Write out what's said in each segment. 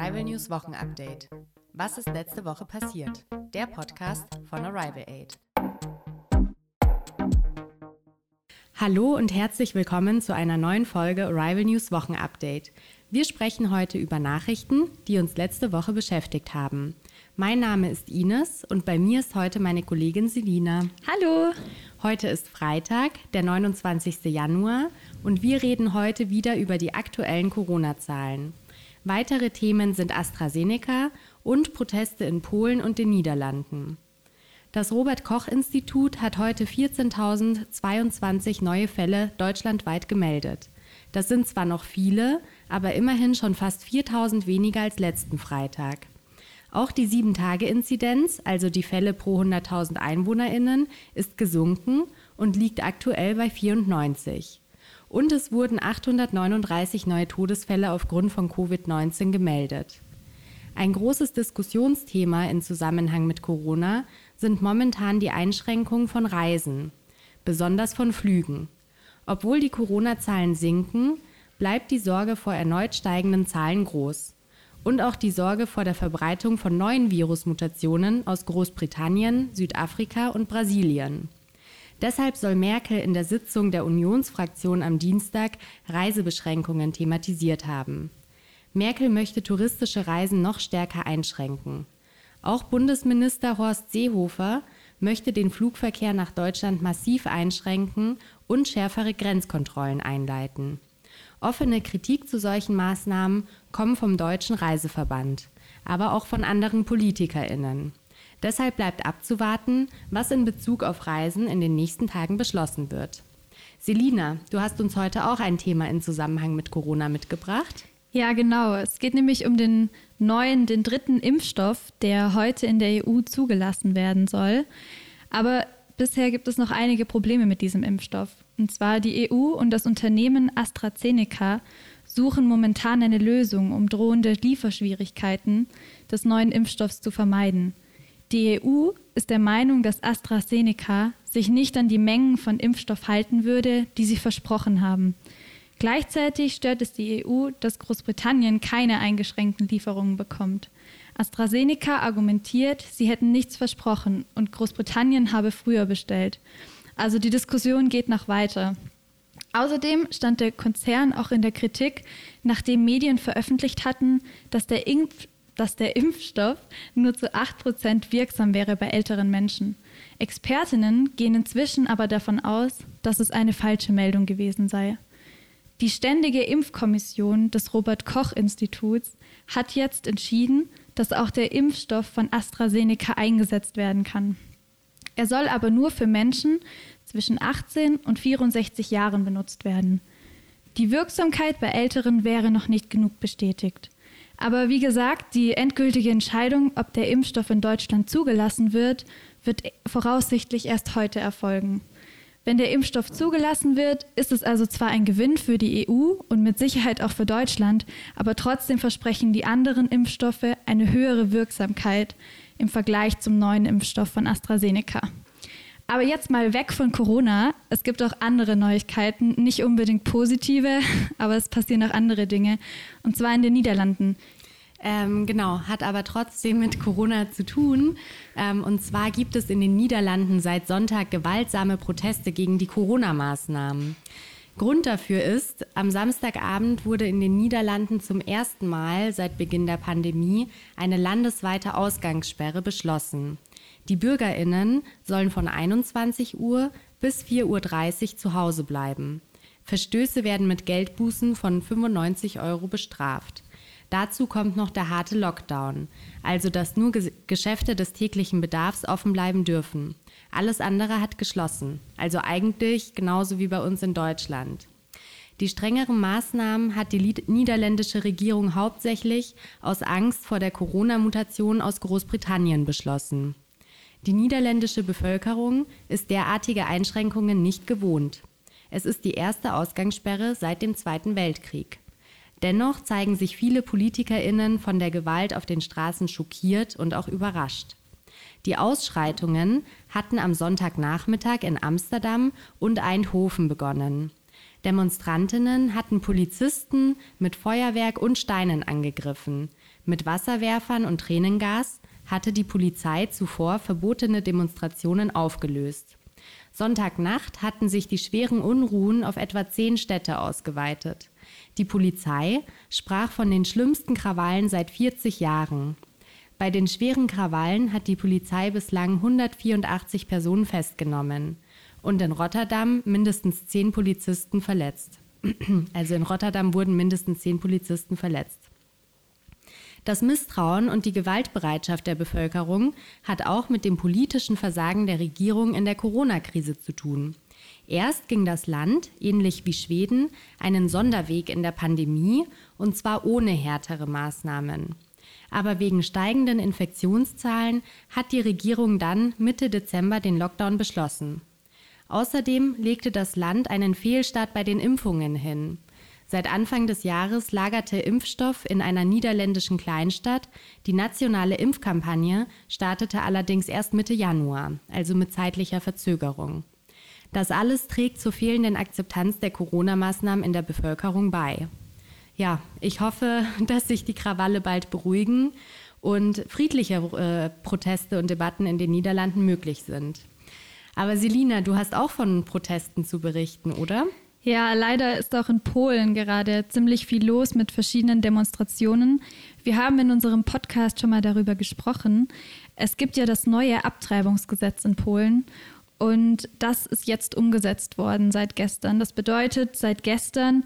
Arrival News Wochenupdate. Was ist letzte Woche passiert? Der Podcast von Arrival Aid. Hallo und herzlich willkommen zu einer neuen Folge Arrival News Wochenupdate. Wir sprechen heute über Nachrichten, die uns letzte Woche beschäftigt haben. Mein Name ist Ines und bei mir ist heute meine Kollegin Selina. Hallo! Heute ist Freitag, der 29. Januar und wir reden heute wieder über die aktuellen Corona-Zahlen. Weitere Themen sind AstraZeneca und Proteste in Polen und den Niederlanden. Das Robert Koch Institut hat heute 14.022 neue Fälle deutschlandweit gemeldet. Das sind zwar noch viele, aber immerhin schon fast 4.000 weniger als letzten Freitag. Auch die 7-Tage-Inzidenz, also die Fälle pro 100.000 EinwohnerInnen, ist gesunken und liegt aktuell bei 94. Und es wurden 839 neue Todesfälle aufgrund von Covid-19 gemeldet. Ein großes Diskussionsthema in Zusammenhang mit Corona sind momentan die Einschränkungen von Reisen, besonders von Flügen. Obwohl die Corona-Zahlen sinken, bleibt die Sorge vor erneut steigenden Zahlen groß und auch die Sorge vor der Verbreitung von neuen Virusmutationen aus Großbritannien, Südafrika und Brasilien. Deshalb soll Merkel in der Sitzung der Unionsfraktion am Dienstag Reisebeschränkungen thematisiert haben. Merkel möchte touristische Reisen noch stärker einschränken. Auch Bundesminister Horst Seehofer möchte den Flugverkehr nach Deutschland massiv einschränken und schärfere Grenzkontrollen einleiten. Offene Kritik zu solchen Maßnahmen kommen vom Deutschen Reiseverband, aber auch von anderen Politikerinnen. Deshalb bleibt abzuwarten, was in Bezug auf Reisen in den nächsten Tagen beschlossen wird. Selina, du hast uns heute auch ein Thema in Zusammenhang mit Corona mitgebracht. Ja, genau. Es geht nämlich um den neuen, den dritten Impfstoff, der heute in der EU zugelassen werden soll. Aber bisher gibt es noch einige Probleme mit diesem Impfstoff. Und zwar die EU und das Unternehmen AstraZeneca suchen momentan eine Lösung, um drohende Lieferschwierigkeiten des neuen Impfstoffs zu vermeiden. Die EU ist der Meinung, dass AstraZeneca sich nicht an die Mengen von Impfstoff halten würde, die sie versprochen haben. Gleichzeitig stört es die EU, dass Großbritannien keine eingeschränkten Lieferungen bekommt. AstraZeneca argumentiert, sie hätten nichts versprochen und Großbritannien habe früher bestellt. Also die Diskussion geht noch weiter. Außerdem stand der Konzern auch in der Kritik, nachdem Medien veröffentlicht hatten, dass der, Impf dass der Impfstoff nur zu 8% wirksam wäre bei älteren Menschen. Expertinnen gehen inzwischen aber davon aus, dass es eine falsche Meldung gewesen sei. Die Ständige Impfkommission des Robert Koch Instituts hat jetzt entschieden, dass auch der Impfstoff von AstraZeneca eingesetzt werden kann. Er soll aber nur für Menschen zwischen 18 und 64 Jahren benutzt werden. Die Wirksamkeit bei Älteren wäre noch nicht genug bestätigt. Aber wie gesagt, die endgültige Entscheidung, ob der Impfstoff in Deutschland zugelassen wird, wird voraussichtlich erst heute erfolgen. Wenn der Impfstoff zugelassen wird, ist es also zwar ein Gewinn für die EU und mit Sicherheit auch für Deutschland, aber trotzdem versprechen die anderen Impfstoffe eine höhere Wirksamkeit im Vergleich zum neuen Impfstoff von AstraZeneca. Aber jetzt mal weg von Corona. Es gibt auch andere Neuigkeiten, nicht unbedingt positive, aber es passieren auch andere Dinge. Und zwar in den Niederlanden. Ähm, genau, hat aber trotzdem mit Corona zu tun. Ähm, und zwar gibt es in den Niederlanden seit Sonntag gewaltsame Proteste gegen die Corona-Maßnahmen. Grund dafür ist, am Samstagabend wurde in den Niederlanden zum ersten Mal seit Beginn der Pandemie eine landesweite Ausgangssperre beschlossen. Die Bürgerinnen sollen von 21 Uhr bis 4.30 Uhr zu Hause bleiben. Verstöße werden mit Geldbußen von 95 Euro bestraft. Dazu kommt noch der harte Lockdown, also dass nur Geschäfte des täglichen Bedarfs offen bleiben dürfen. Alles andere hat geschlossen, also eigentlich genauso wie bei uns in Deutschland. Die strengeren Maßnahmen hat die niederländische Regierung hauptsächlich aus Angst vor der Corona-Mutation aus Großbritannien beschlossen. Die niederländische Bevölkerung ist derartige Einschränkungen nicht gewohnt. Es ist die erste Ausgangssperre seit dem Zweiten Weltkrieg. Dennoch zeigen sich viele Politikerinnen von der Gewalt auf den Straßen schockiert und auch überrascht. Die Ausschreitungen hatten am Sonntagnachmittag in Amsterdam und Eindhoven begonnen. Demonstrantinnen hatten Polizisten mit Feuerwerk und Steinen angegriffen. Mit Wasserwerfern und Tränengas hatte die Polizei zuvor verbotene Demonstrationen aufgelöst. Sonntagnacht hatten sich die schweren Unruhen auf etwa zehn Städte ausgeweitet. Die Polizei sprach von den schlimmsten Krawallen seit 40 Jahren. Bei den schweren Krawallen hat die Polizei bislang 184 Personen festgenommen und in Rotterdam mindestens zehn Polizisten verletzt. Also in Rotterdam wurden mindestens zehn Polizisten verletzt. Das Misstrauen und die Gewaltbereitschaft der Bevölkerung hat auch mit dem politischen Versagen der Regierung in der Corona-Krise zu tun. Erst ging das Land, ähnlich wie Schweden, einen Sonderweg in der Pandemie, und zwar ohne härtere Maßnahmen. Aber wegen steigenden Infektionszahlen hat die Regierung dann Mitte Dezember den Lockdown beschlossen. Außerdem legte das Land einen Fehlstart bei den Impfungen hin. Seit Anfang des Jahres lagerte Impfstoff in einer niederländischen Kleinstadt. Die nationale Impfkampagne startete allerdings erst Mitte Januar, also mit zeitlicher Verzögerung. Das alles trägt zur fehlenden Akzeptanz der Corona-Maßnahmen in der Bevölkerung bei. Ja, ich hoffe, dass sich die Krawalle bald beruhigen und friedliche äh, Proteste und Debatten in den Niederlanden möglich sind. Aber Selina, du hast auch von Protesten zu berichten, oder? Ja, leider ist auch in Polen gerade ziemlich viel los mit verschiedenen Demonstrationen. Wir haben in unserem Podcast schon mal darüber gesprochen. Es gibt ja das neue Abtreibungsgesetz in Polen und das ist jetzt umgesetzt worden seit gestern. Das bedeutet, seit gestern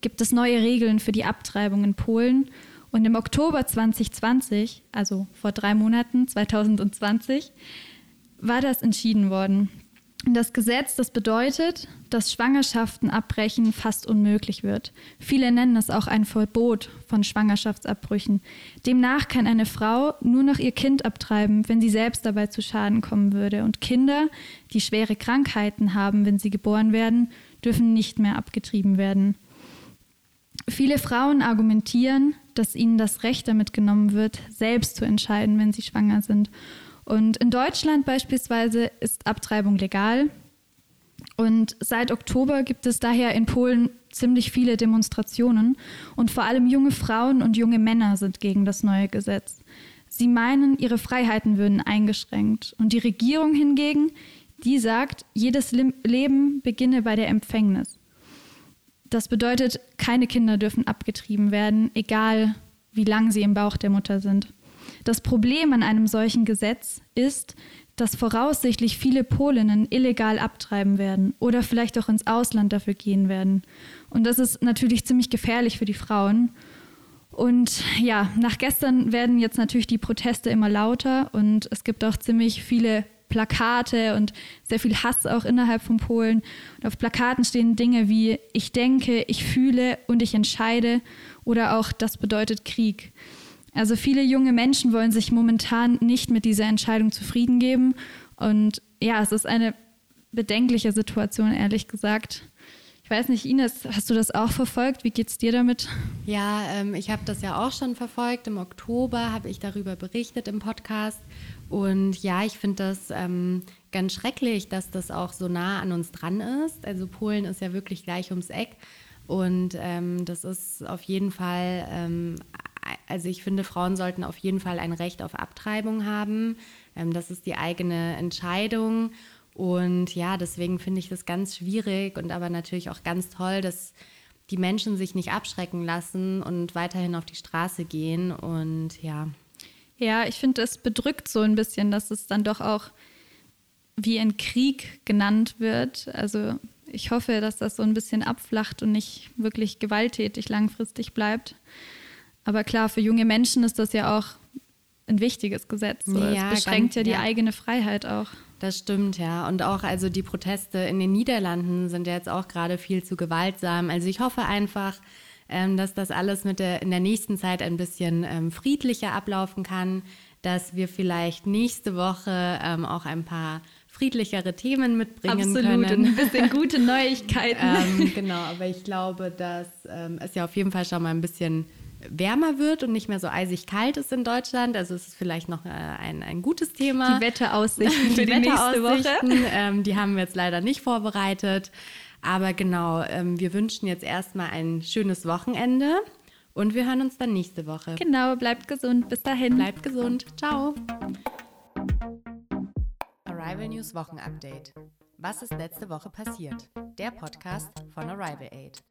gibt es neue Regeln für die Abtreibung in Polen. Und im Oktober 2020, also vor drei Monaten, 2020, war das entschieden worden. Das Gesetz, das bedeutet, dass Schwangerschaften abbrechen fast unmöglich wird. Viele nennen es auch ein Verbot von Schwangerschaftsabbrüchen. Demnach kann eine Frau nur noch ihr Kind abtreiben, wenn sie selbst dabei zu Schaden kommen würde. Und Kinder, die schwere Krankheiten haben, wenn sie geboren werden, dürfen nicht mehr abgetrieben werden. Viele Frauen argumentieren, dass ihnen das Recht damit genommen wird, selbst zu entscheiden, wenn sie schwanger sind. Und in Deutschland beispielsweise ist Abtreibung legal. Und seit Oktober gibt es daher in Polen ziemlich viele Demonstrationen. Und vor allem junge Frauen und junge Männer sind gegen das neue Gesetz. Sie meinen, ihre Freiheiten würden eingeschränkt. Und die Regierung hingegen, die sagt, jedes Leben beginne bei der Empfängnis. Das bedeutet, keine Kinder dürfen abgetrieben werden, egal wie lang sie im Bauch der Mutter sind. Das Problem an einem solchen Gesetz ist, dass voraussichtlich viele Polinnen illegal abtreiben werden oder vielleicht auch ins Ausland dafür gehen werden. Und das ist natürlich ziemlich gefährlich für die Frauen. Und ja, nach gestern werden jetzt natürlich die Proteste immer lauter und es gibt auch ziemlich viele Plakate und sehr viel Hass auch innerhalb von Polen. Und auf Plakaten stehen Dinge wie ich denke, ich fühle und ich entscheide oder auch das bedeutet Krieg. Also viele junge Menschen wollen sich momentan nicht mit dieser Entscheidung zufrieden geben. Und ja, es ist eine bedenkliche Situation, ehrlich gesagt. Ich weiß nicht, Ines, hast du das auch verfolgt? Wie geht es dir damit? Ja, ähm, ich habe das ja auch schon verfolgt. Im Oktober habe ich darüber berichtet im Podcast. Und ja, ich finde das ähm, ganz schrecklich, dass das auch so nah an uns dran ist. Also Polen ist ja wirklich gleich ums Eck. Und ähm, das ist auf jeden Fall ähm, also ich finde, Frauen sollten auf jeden Fall ein Recht auf Abtreibung haben. Ähm, das ist die eigene Entscheidung. Und ja, deswegen finde ich das ganz schwierig und aber natürlich auch ganz toll, dass die Menschen sich nicht abschrecken lassen und weiterhin auf die Straße gehen. Und ja. Ja, ich finde, es bedrückt so ein bisschen, dass es dann doch auch wie ein Krieg genannt wird. Also ich hoffe, dass das so ein bisschen abflacht und nicht wirklich gewalttätig langfristig bleibt. Aber klar, für junge Menschen ist das ja auch ein wichtiges Gesetz. So. Ja, es beschränkt ganz, ja die ja. eigene Freiheit auch. Das stimmt, ja. Und auch also die Proteste in den Niederlanden sind ja jetzt auch gerade viel zu gewaltsam. Also ich hoffe einfach, ähm, dass das alles mit der, in der nächsten Zeit ein bisschen ähm, friedlicher ablaufen kann, dass wir vielleicht nächste Woche ähm, auch ein paar friedlichere Themen mitbringen Absolut, können. Absolut, ein bisschen gute Neuigkeiten. ähm, genau, aber ich glaube, dass ähm, es ja auf jeden Fall schon mal ein bisschen wärmer wird und nicht mehr so eisig kalt ist in Deutschland. Also es ist vielleicht noch äh, ein, ein gutes Thema. Die Wetteraussichten für die, die nächste Woche. Ähm, die haben wir jetzt leider nicht vorbereitet. Aber genau, ähm, wir wünschen jetzt erstmal ein schönes Wochenende Und wir hören uns dann nächste Woche. Genau, bleibt gesund. Bis dahin. Bleibt gesund. Ciao. Arrival News Wochenupdate. Was ist letzte Woche passiert? Der Podcast von Arrival Aid.